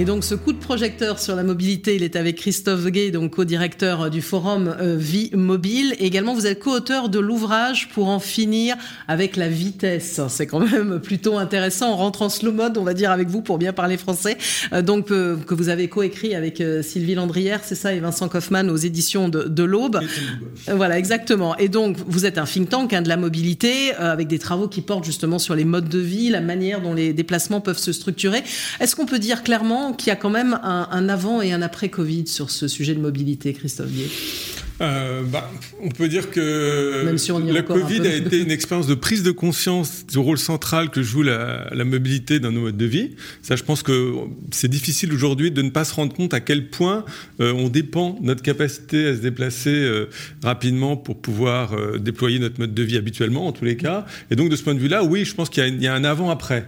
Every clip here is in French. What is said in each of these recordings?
Et donc ce coup de projecteur sur la mobilité, il est avec Christophe Gay, donc co-directeur du forum euh, Vie Mobile. Et également, vous êtes co-auteur de l'ouvrage pour en finir avec la vitesse. C'est quand même plutôt intéressant. On rentre en slow mode, on va dire, avec vous pour bien parler français. Euh, donc euh, que vous avez coécrit avec Sylvie Landrière, c'est ça, et Vincent Kaufmann aux éditions de, de l'Aube. Voilà, exactement. Et donc vous êtes un think tank hein, de la mobilité avec des travaux qui portent justement sur les modes de vie, la manière dont les déplacements peuvent se structurer. Est-ce qu'on peut dire clairement qu'il y a quand même un, avant et un après Covid sur ce sujet de mobilité, Christophe Gué euh, bah, on peut dire que la Covid a été une expérience de prise de conscience du rôle central que joue la, la mobilité dans nos modes de vie. Ça, je pense que c'est difficile aujourd'hui de ne pas se rendre compte à quel point euh, on dépend de notre capacité à se déplacer euh, rapidement pour pouvoir déployer notre mode de vie habituellement, en tous les cas. Et donc, de ce point de vue-là, oui, je pense qu'il y, y, a un avant-après.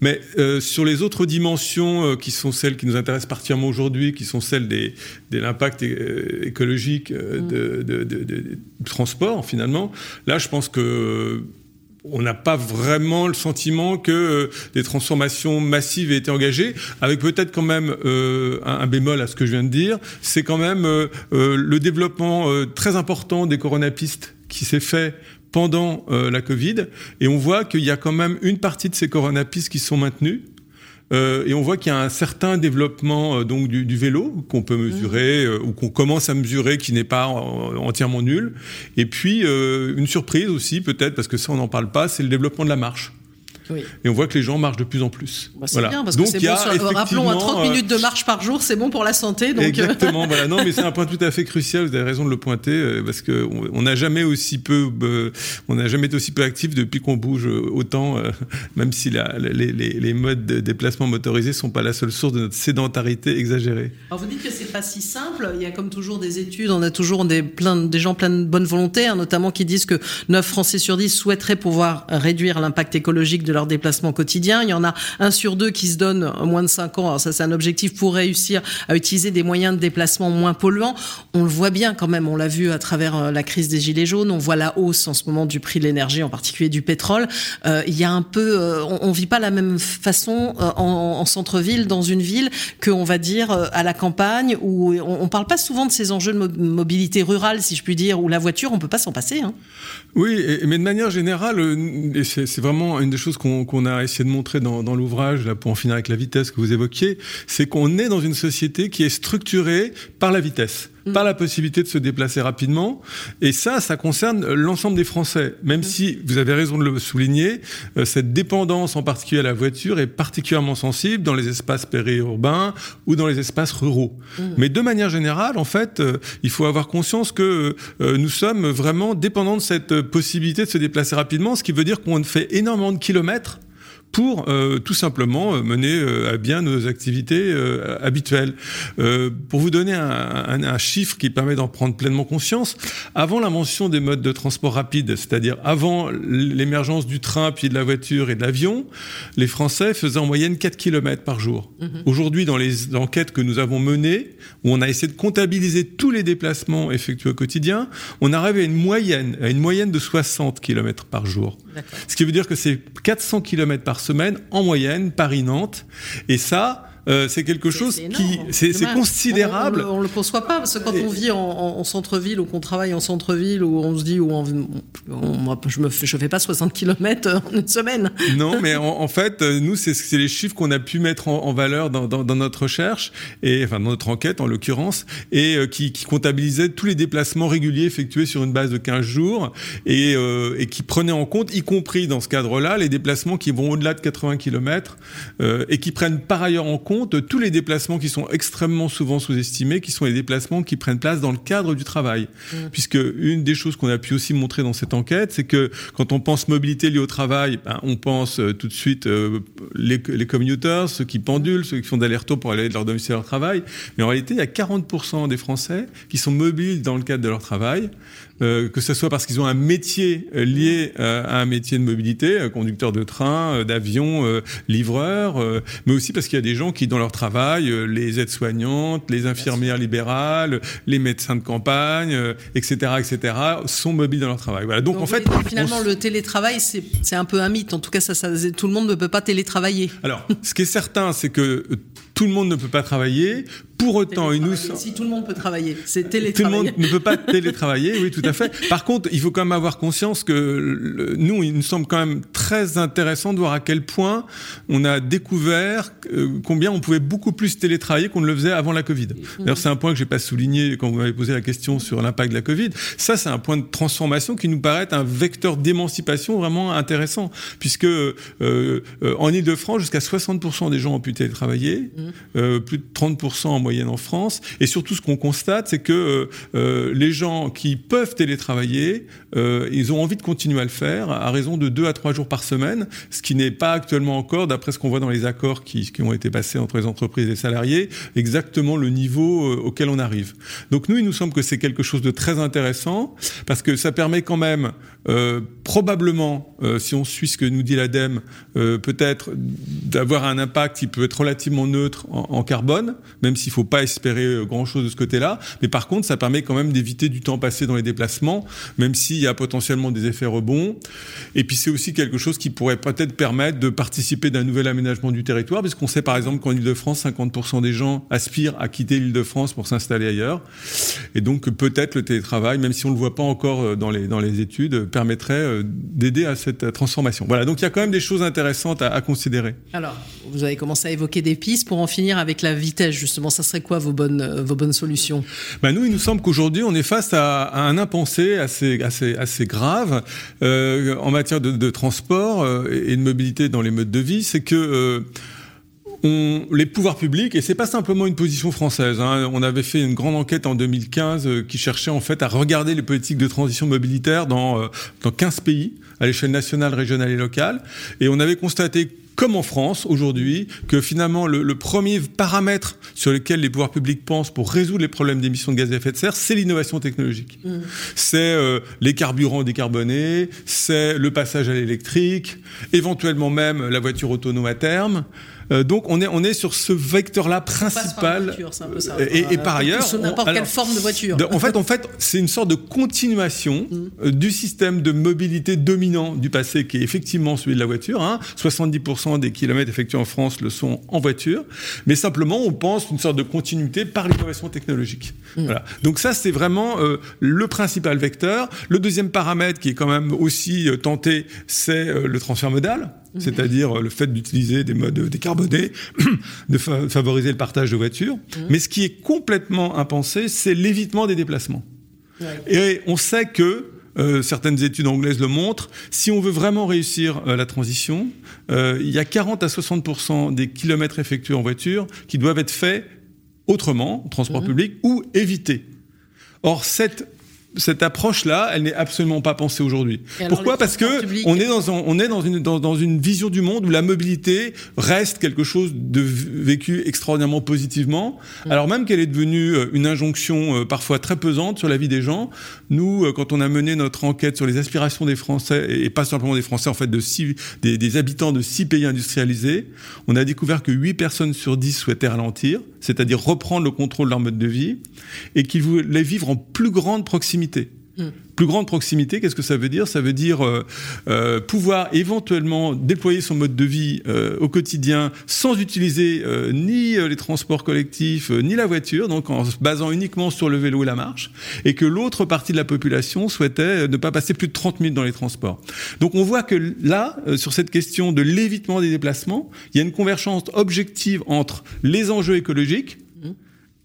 Mais euh, sur les autres dimensions euh, qui sont celles qui nous intéressent particulièrement aujourd'hui, qui sont celles des, de l'impact écologique mm. de, de, de, de, transport finalement, là je pense que on n'a pas vraiment le sentiment que euh, des transformations massives aient été engagées, avec peut-être quand même euh, un, un, bémol à ce que je viens de dire, c'est quand même euh, le développement très important des coronapistes qui s'est fait pendant euh, la Covid, et on voit qu'il y a quand même une partie de ces coronapistes qui sont maintenues. Euh, et on voit qu'il y a un certain développement euh, donc du, du vélo qu'on peut mesurer mmh. ou qu'on commence à mesurer qui n'est pas entièrement nul. Et puis une surprise aussi peut-être parce que ça on n'en parle pas, c'est le développement de la marche. Et on voit que les gens marchent de plus en plus. Bah, c'est bien parce que c'est bon. Sur, rappelons, à 30 minutes de marche par jour, c'est bon pour la santé. Donc... Exactement. voilà. Non, mais c'est un point tout à fait crucial. Vous avez raison de le pointer euh, parce que on n'a jamais aussi peu, euh, on n'a jamais été aussi peu actif depuis qu'on bouge autant, euh, même si la, les, les, les, modes de déplacement motorisés sont pas la seule source de notre sédentarité exagérée. Alors vous dites que c'est pas si simple. Il y a comme toujours des études, on a toujours des, plein, des gens plein de bonne volonté, hein, notamment qui disent que 9 Français sur 10 souhaiteraient pouvoir réduire l'impact écologique de leur déplacement quotidien. Il y en a un sur deux qui se donne moins de 5 ans. Alors ça, c'est un objectif pour réussir à utiliser des moyens de déplacement moins polluants. On le voit bien quand même. On l'a vu à travers euh, la crise des gilets jaunes. On voit la hausse en ce moment du prix de l'énergie, en particulier du pétrole. Euh, il y a un peu, euh, on, on, vit pas la même façon en, en centre-ville, dans une ville, qu'on va dire à la campagne, où on, on, parle pas souvent de ces enjeux de mobilité rurale, si je puis dire, où la voiture, on peut pas s'en passer. Hein. Oui, mais de manière générale, c'est vraiment une des choses qu'on a essayé de montrer dans, dans l'ouvrage, là, pour en finir avec la vitesse que vous évoquiez, c'est qu'on est dans une société qui est structurée par la vitesse mm. par la possibilité de se déplacer rapidement. Et ça, ça concerne l'ensemble des Français. Même mm. si, vous avez raison de le souligner, euh, cette dépendance en particulier à la voiture est particulièrement sensible dans les espaces périurbains ou dans les espaces ruraux. Mm. Mais de manière générale, en fait, euh, il faut avoir conscience que euh, nous sommes vraiment dépendants de cette possibilité de se déplacer rapidement, ce qui veut dire qu'on fait énormément de kilomètres pour euh, tout simplement euh, mener euh, à bien nos activités euh, habituelles. Euh, pour vous donner un, un, un chiffre qui permet d'en prendre pleinement conscience, avant l'invention des modes de transport rapide, c'est-à-dire avant l'émergence du train, puis de la voiture et de l'avion, les Français faisaient en moyenne 4 km par jour. Mmh. Aujourd'hui, dans les enquêtes que nous avons menées, où on a essayé de comptabiliser tous les déplacements effectués au quotidien, on arrive à une moyenne, à une moyenne de 60 km par jour. Ce qui veut dire que c'est 400 km par semaine en moyenne, Paris-Nantes. Et ça, euh, c'est quelque chose qui c'est considérable. On, on, le conçoit pas parce que quand on vit en, en centre-ville ou qu'on travaille en centre-ville ou on se dit ou on, on, je me je fais pas 60 km en une semaine. Non, mais en, en fait, nous c'est les chiffres qu'on a pu mettre en, valeur dans, dans, dans, notre recherche et enfin dans notre enquête en l'occurrence et euh, qui, qui comptabilisait tous les déplacements réguliers effectués sur une base de 15 jours et, euh, et qui prenait en compte, y compris dans ce cadre-là, les déplacements qui vont au-delà de 80 km euh, et qui prennent par ailleurs en compte compte tous les déplacements qui sont extrêmement souvent sous-estimés, qui sont les déplacements qui prennent place dans le cadre du travail. Mmh. Puisque une des choses qu'on a pu aussi montrer dans cette enquête, c'est que quand on pense mobilité liée au travail, ben, on pense euh, tout de suite euh, les, les commuters, ceux qui pendulent, ceux qui font d'aller-retour pour aller de leur domicile à leur travail. Mais en réalité, il y a 40% des Français qui sont mobiles dans le cadre de leur travail. Euh, que ce soit parce qu'ils ont un métier euh, lié euh, à un métier de mobilité, conducteur de train, d'avion, livreur, mais aussi parce qu'il y a des gens qui dans leur travail, les aides-soignantes, les infirmières libérales, les médecins de campagne, etc., etc., sont mobiles dans leur travail. Voilà. Donc, en fait, finalement, le télétravail, c'est un peu un mythe. En tout cas, ça, ça, tout le monde ne peut pas télétravailler. Alors, ce qui est certain, c'est que tout le monde ne peut pas travailler. Pour autant, nous si tout le monde peut travailler, c'est télétravailler. Tout le monde ne peut pas télétravailler, oui, tout à fait. Par contre, il faut quand même avoir conscience que nous, il nous semble quand même très intéressant de voir à quel point on a découvert euh, combien on pouvait beaucoup plus télétravailler qu'on ne le faisait avant la Covid. Mmh. D'ailleurs, c'est un point que j'ai pas souligné quand vous m'avez posé la question sur l'impact de la Covid. Ça, c'est un point de transformation qui nous paraît un vecteur d'émancipation vraiment intéressant, puisque euh, euh, en Ile-de-France, jusqu'à 60% des gens ont pu télétravailler, mmh. Plus de 30% en moyenne en France. Et surtout, ce qu'on constate, c'est que euh, euh, les gens qui peuvent télétravailler, euh, ils ont envie de continuer à le faire à raison de deux à trois jours par semaine, ce qui n'est pas actuellement encore, d'après ce qu'on voit dans les accords qui, qui, ont été passés entre les entreprises et les salariés, exactement le niveau auquel on arrive. Donc nous, il nous semble que c'est quelque chose de très intéressant parce que ça permet quand même, probablement, si on suit ce que nous dit l'ADEME, peut-être d'avoir un impact qui peut être relativement neutre en, carbone, même s'il faut faut pas espérer euh, grand-chose de ce côté-là. Mais par contre, ça permet quand même d'éviter du temps passé dans les déplacements, même s'il y a potentiellement des effets rebonds. Et puis c'est aussi quelque chose qui pourrait peut-être permettre de participer d'un nouvel aménagement du territoire, puisqu'on sait par exemple qu'en Ile-de-France, 50% des gens aspirent à quitter l'Île-de-France pour s'installer ailleurs. Et donc peut-être le télétravail, même si on ne le voit pas encore euh, dans les, dans les études, permettrait euh, d'aider à cette transformation. Voilà, donc il y a quand même des choses intéressantes à, à considérer. Alors, vous avez commencé à évoquer des pistes pour en finir avec la vitesse, justement. Ça serait quoi vos bonnes, euh, solutions? Ben Nous, il nous semble qu'aujourd'hui, on est face à, un impensé assez, assez, assez grave euh, en matière de, transport euh, et de mobilité dans les modes de vie. C'est que les pouvoirs publics, et c'est pas simplement une position française. Hein, on avait fait une grande enquête en 2015 qui cherchait en fait à regarder les politiques de transition mobilitaire dans, dans 15 pays à l'échelle nationale, régionale et locale, et on avait constaté comme en France aujourd'hui, que finalement le, premier paramètre sur lequel les pouvoirs publics pensent pour résoudre les problèmes d'émissions de gaz à effet de serre, c'est l'innovation technologique. Mmh. C'est euh, les carburants décarbonés, c'est le passage à l'électrique, éventuellement même la voiture autonome à terme. Euh, donc on est on est sur ce vecteur-là principal. Et, par ailleurs, n'importe quelle forme de voiture. en fait, en fait, c'est une sorte de continuation mm. euh, du système de mobilité dominant du passé, qui est effectivement celui de la voiture. Hein. 70% des kilomètres effectués en France le sont en voiture, mais simplement on pense une sorte de continuité par l'innovation technologique. Mm. Voilà. Donc ça, c'est vraiment euh, le principal vecteur. Le deuxième paramètre qui est quand même aussi tenté, c'est le transfert modal. C'est-à-dire le fait d'utiliser des modes décarbonés, de favoriser le partage de voitures. Mhm. Mais ce qui est complètement impensé, c'est l'évitement des déplacements. Et on sait que euh, certaines études anglaises le montrent. Si on veut vraiment réussir euh, la transition, euh, il y a 40 à 60% des kilomètres effectués en voiture qui doivent être faits autrement, transport mhm. public, ou évités. Or, cette cette approche-là, elle n'est absolument pas pensée aujourd'hui. Pourquoi Parce que on est dans on est dans une dans, une vision du monde où la mobilité reste quelque chose de vécu extraordinairement positivement, mm. alors même qu'elle est devenue euh, une injonction euh, parfois très pesante sur la vie des gens. Nous, euh, quand on a mené notre enquête sur les aspirations des Français et pas simplement des Français, en fait, de six, des, des habitants de six pays industrialisés, on a découvert que 8 personnes sur 10 souhaitaient ralentir, c'est-à-dire reprendre le contrôle de leur mode de vie, et qu'ils voulaient vivre en plus grande proximité. Mm. Plus grande proximité, qu'est-ce que ça veut dire? Ça veut dire euh, euh, pouvoir éventuellement déployer son mode de vie euh, au quotidien sans utiliser ni les transports collectifs ni la voiture, donc en se basant uniquement sur le vélo et la marche, et que l'autre partie de la population souhaitait ne pas passer plus de 30 minutes dans les transports. Donc on voit que là, sur cette question de l'évitement des déplacements, il y a une convergence objective entre les enjeux écologiques,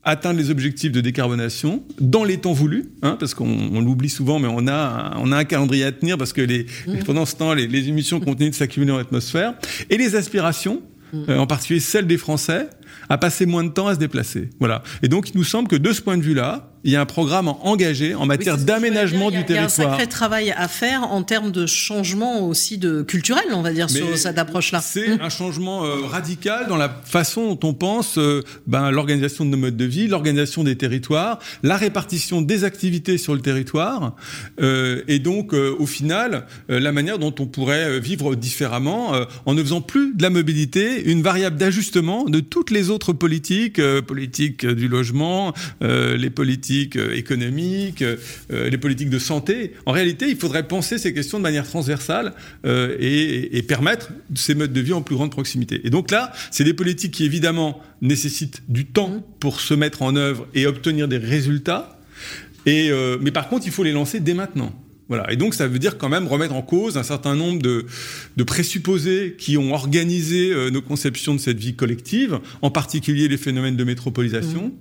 atteindre les objectifs de décarbonation dans les temps voulus, hein, parce qu'on l'oublie souvent, mais on a, on a un calendrier à tenir parce que les, mmh. pendant ce temps, les, les émissions continuent de s'accumuler en atmosphère, et les aspirations, mmh. euh, en particulier celles des Français, à passer moins de temps à se déplacer. Voilà. Et donc, il nous semble que de ce point de vue-là, il y a un programme engagé en matière d'aménagement du territoire. Il y a un sacré travail à faire en termes de changement aussi de culturel, on va dire, sur cette approche-là. C'est hum. un changement euh, radical dans la façon dont on pense euh, ben, l'organisation de nos modes de vie, l'organisation des territoires, la répartition des activités sur le territoire, euh, et donc au final la manière dont on pourrait vivre différemment en ne faisant plus de la mobilité une variable d'ajustement de toutes les autres politiques, politiques du logement, les politiques économiques, les politiques de santé. En réalité, il faudrait penser ces questions de manière transversale et, et permettre ces modes de vie en plus grande proximité. Et donc là, c'est des politiques qui évidemment nécessitent du temps pour se mettre en œuvre et obtenir des résultats. Et, euh, mais par contre, il faut les lancer dès maintenant. Voilà. Et donc, ça veut dire quand même remettre en cause un certain nombre de, de présupposés qui ont organisé euh, nos conceptions de cette vie collective, en particulier les phénomènes de métropolisation. Mmh.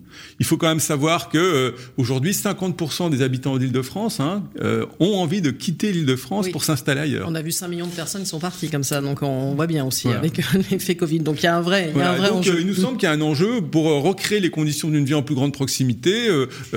Il faut quand même savoir que euh, aujourd'hui, 50% des habitants d'Île-de-France hein, euh, ont envie de quitter l'Île-de-France pour s'installer ailleurs. On a vu 5 millions de personnes qui sont parties comme ça, donc on voit bien aussi avec l'effet Covid. Donc il y a un vrai, il y a un vrai donc, enjeu. il nous semble qu'il y a un enjeu pour recréer les conditions d'une vie en plus grande proximité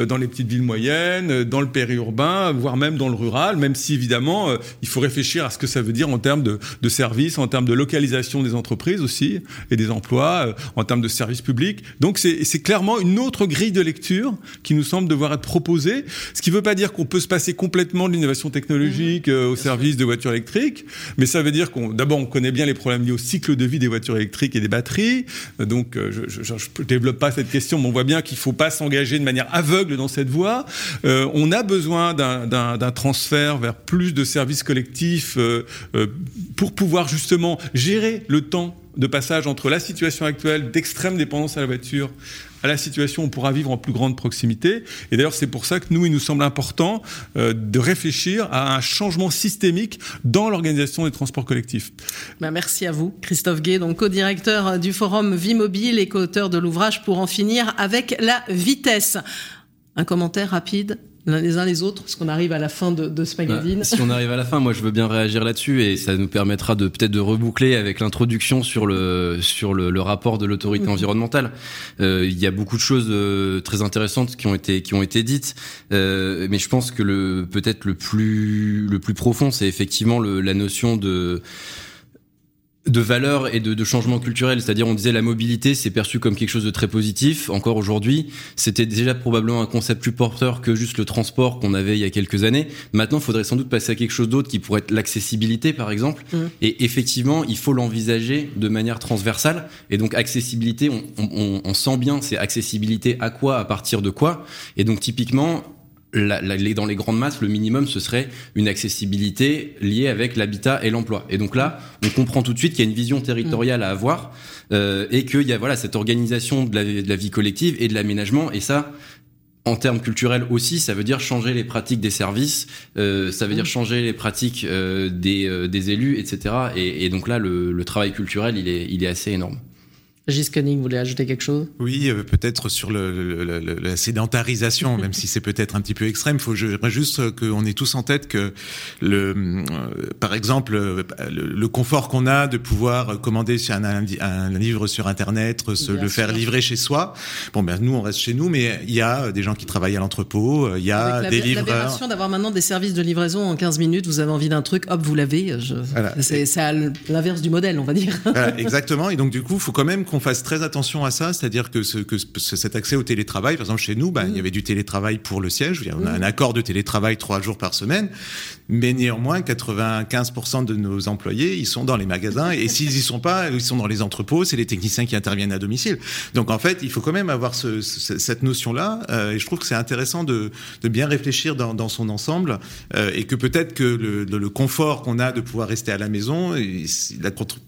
dans les petites villes moyennes, dans le périurbain, voire même dans le rural même si évidemment euh, il faut réfléchir à ce que ça veut dire en termes de, de services, en termes de localisation des entreprises aussi et des emplois, euh, en termes de services publics. Donc c'est clairement une autre grille de lecture qui nous semble devoir être proposée, ce qui ne veut pas dire qu'on peut se passer complètement de l'innovation technologique mmh. euh, au service de voitures électriques, mais ça veut dire qu'on d'abord on connaît bien les problèmes liés au cycle de vie des voitures électriques et des batteries. donc je, ne développe pas cette question, mais on voit bien qu'il ne faut pas s'engager de manière aveugle dans cette voie. on a besoin d'un transfert vers plus de services collectifs euh, euh, pour pouvoir justement gérer le temps de passage entre la situation actuelle d'extrême dépendance à la voiture à la situation où on pourra vivre en plus grande proximité. Et d'ailleurs, c'est pour ça que nous, il nous semble important euh, de réfléchir à un changement systémique dans l'organisation des transports collectifs. Ben, merci à vous, Christophe Gay, donc co-directeur du forum Vie Mobile et co-auteur de l'ouvrage Pour en finir avec la vitesse. Un commentaire rapide? Les uns les autres, parce qu'on arrive à la fin de, ce bah, magazine. si on arrive à la fin, moi je veux bien réagir là-dessus et ça nous permettra de peut-être de reboucler avec l'introduction sur le sur le, rapport de l'autorité environnementale. Euh, il y a beaucoup de choses euh, très intéressantes qui ont été qui ont été dites, euh, mais je pense que le peut-être le plus le plus profond, c'est effectivement le, la notion de de valeur et de, de changement culturel. C'est-à-dire, on disait la mobilité, c'est perçu comme quelque chose de très positif. Encore aujourd'hui, c'était déjà probablement un concept plus porteur que juste le transport qu'on avait il y a quelques années. Maintenant, il faudrait sans doute passer à quelque chose d'autre qui pourrait être l'accessibilité, par exemple. Mmh. Et effectivement, il faut l'envisager de manière transversale. Et donc, accessibilité, on, on, on sent bien, c'est accessibilité à quoi, à partir de quoi. Et donc, typiquement, dans les grandes masses, le minimum, ce serait une accessibilité liée avec l'habitat et l'emploi. Et donc là, on comprend tout de suite qu'il y a une vision territoriale à avoir euh, et qu'il y a voilà cette organisation de la, de la vie collective et de l'aménagement. Et ça, en termes culturels aussi, ça veut dire changer les pratiques des services, euh, ça veut dire changer les pratiques euh, des, euh, des, élus, etc. Et, et donc là, le, le, travail culturel, il est, il est assez énorme. Gis vous voulez ajouter quelque chose? Oui, euh, peut-être sur le, le, la sédentarisation, même si c'est peut-être un petit peu extrême. Faut juste qu'on ait tous en tête que, le, euh, par exemple, euh, le, confort qu'on a de pouvoir commander un, un, livre sur Internet, se le faire livrer chez soi. Bon, ben nous, on reste chez nous, mais il y a des gens qui travaillent à l'entrepôt, il y a Avec des la, livreurs. d'avoir maintenant des services de livraison en 15 minutes, vous avez envie d'un truc, hop, vous l'avez. C'est l'inverse du modèle, on va dire. exactement. Et donc, du coup, faut quand même qu'on qu'on fasse très attention à ça, c'est-à-dire que, ce, que cet accès au télétravail, par exemple chez nous, bah, il y mmh. avait du télétravail pour le siège, on a mmh. un accord de télétravail trois jours par semaine, mais néanmoins 95% de nos employés, ils sont dans les magasins et s'ils y sont pas, ils sont dans les entrepôts, c'est les techniciens qui interviennent à domicile. Donc en fait, il faut quand même avoir ce, cette notion-là euh, et je trouve que c'est intéressant de, bien réfléchir dans, son ensemble euh, et que peut-être que le, le confort qu'on a de pouvoir rester à la maison,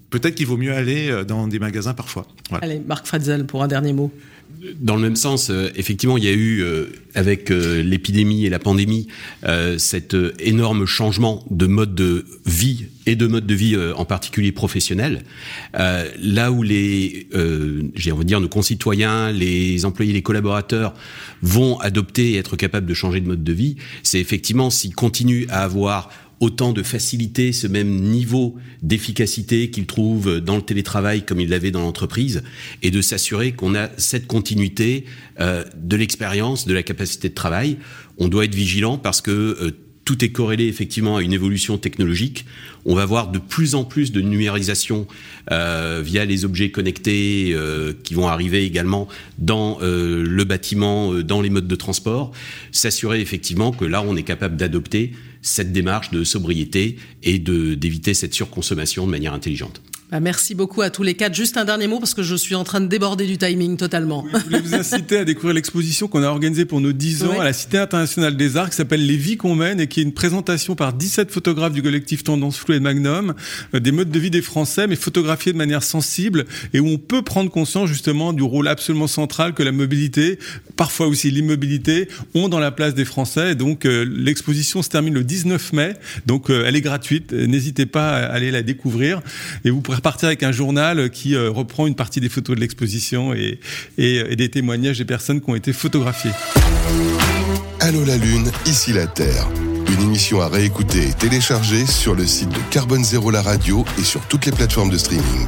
peut-être qu'il vaut mieux aller euh, dans des magasins parfois. Allez, Marc Fratzel pour un dernier mot. Dans le même sens, euh, effectivement, il y a eu, euh, avec l'épidémie et la pandémie, cet énorme changement de mode de vie et de mode de vie en particulier professionnel. là où les, j'ai envie de dire, nos concitoyens, les employés, les collaborateurs vont adopter et être capables de changer de mode de vie, c'est effectivement s'ils continuent à avoir autant de facilité, ce même niveau d'efficacité qu'il trouve dans le télétravail comme il l'avait dans l'entreprise, et de s'assurer qu'on a cette continuité euh, de l'expérience, de la capacité de travail. On doit être vigilant parce que euh, tout est corrélé effectivement à une évolution technologique. On va voir de plus en plus de numérisation euh, via les objets connectés euh, qui vont arriver également dans euh, le bâtiment, dans les modes de transport. S'assurer effectivement que là, on est capable d'adopter cette démarche de sobriété et d'éviter cette surconsommation de manière intelligente. Bah, merci beaucoup à tous les quatre. Juste un dernier mot parce que je suis en train de déborder du timing totalement. Je voulais vous inciter à découvrir l'exposition qu'on a organisée pour nos 10 ans Oui. à la Cité internationale des arts qui s'appelle Les vies qu'on mène et qui est une présentation par 17 photographes du collectif Tendance Floue et Magnum euh, des modes de vie des Français mais photographiés de manière sensible et où on peut prendre conscience justement du rôle absolument central que la mobilité, parfois aussi l'immobilité, ont dans la place des Français. Et donc euh, l'exposition se termine le 19 mai, donc euh, elle est gratuite. N'hésitez pas à aller la découvrir et vous pourrez repartir avec un journal qui euh, reprend une partie des photos de l'exposition et, des témoignages des personnes qui ont été photographiées. Allô la Lune, ici la Terre. Une émission à réécouter et télécharger sur le site de Carbone Zéro la radio et sur toutes les plateformes de streaming.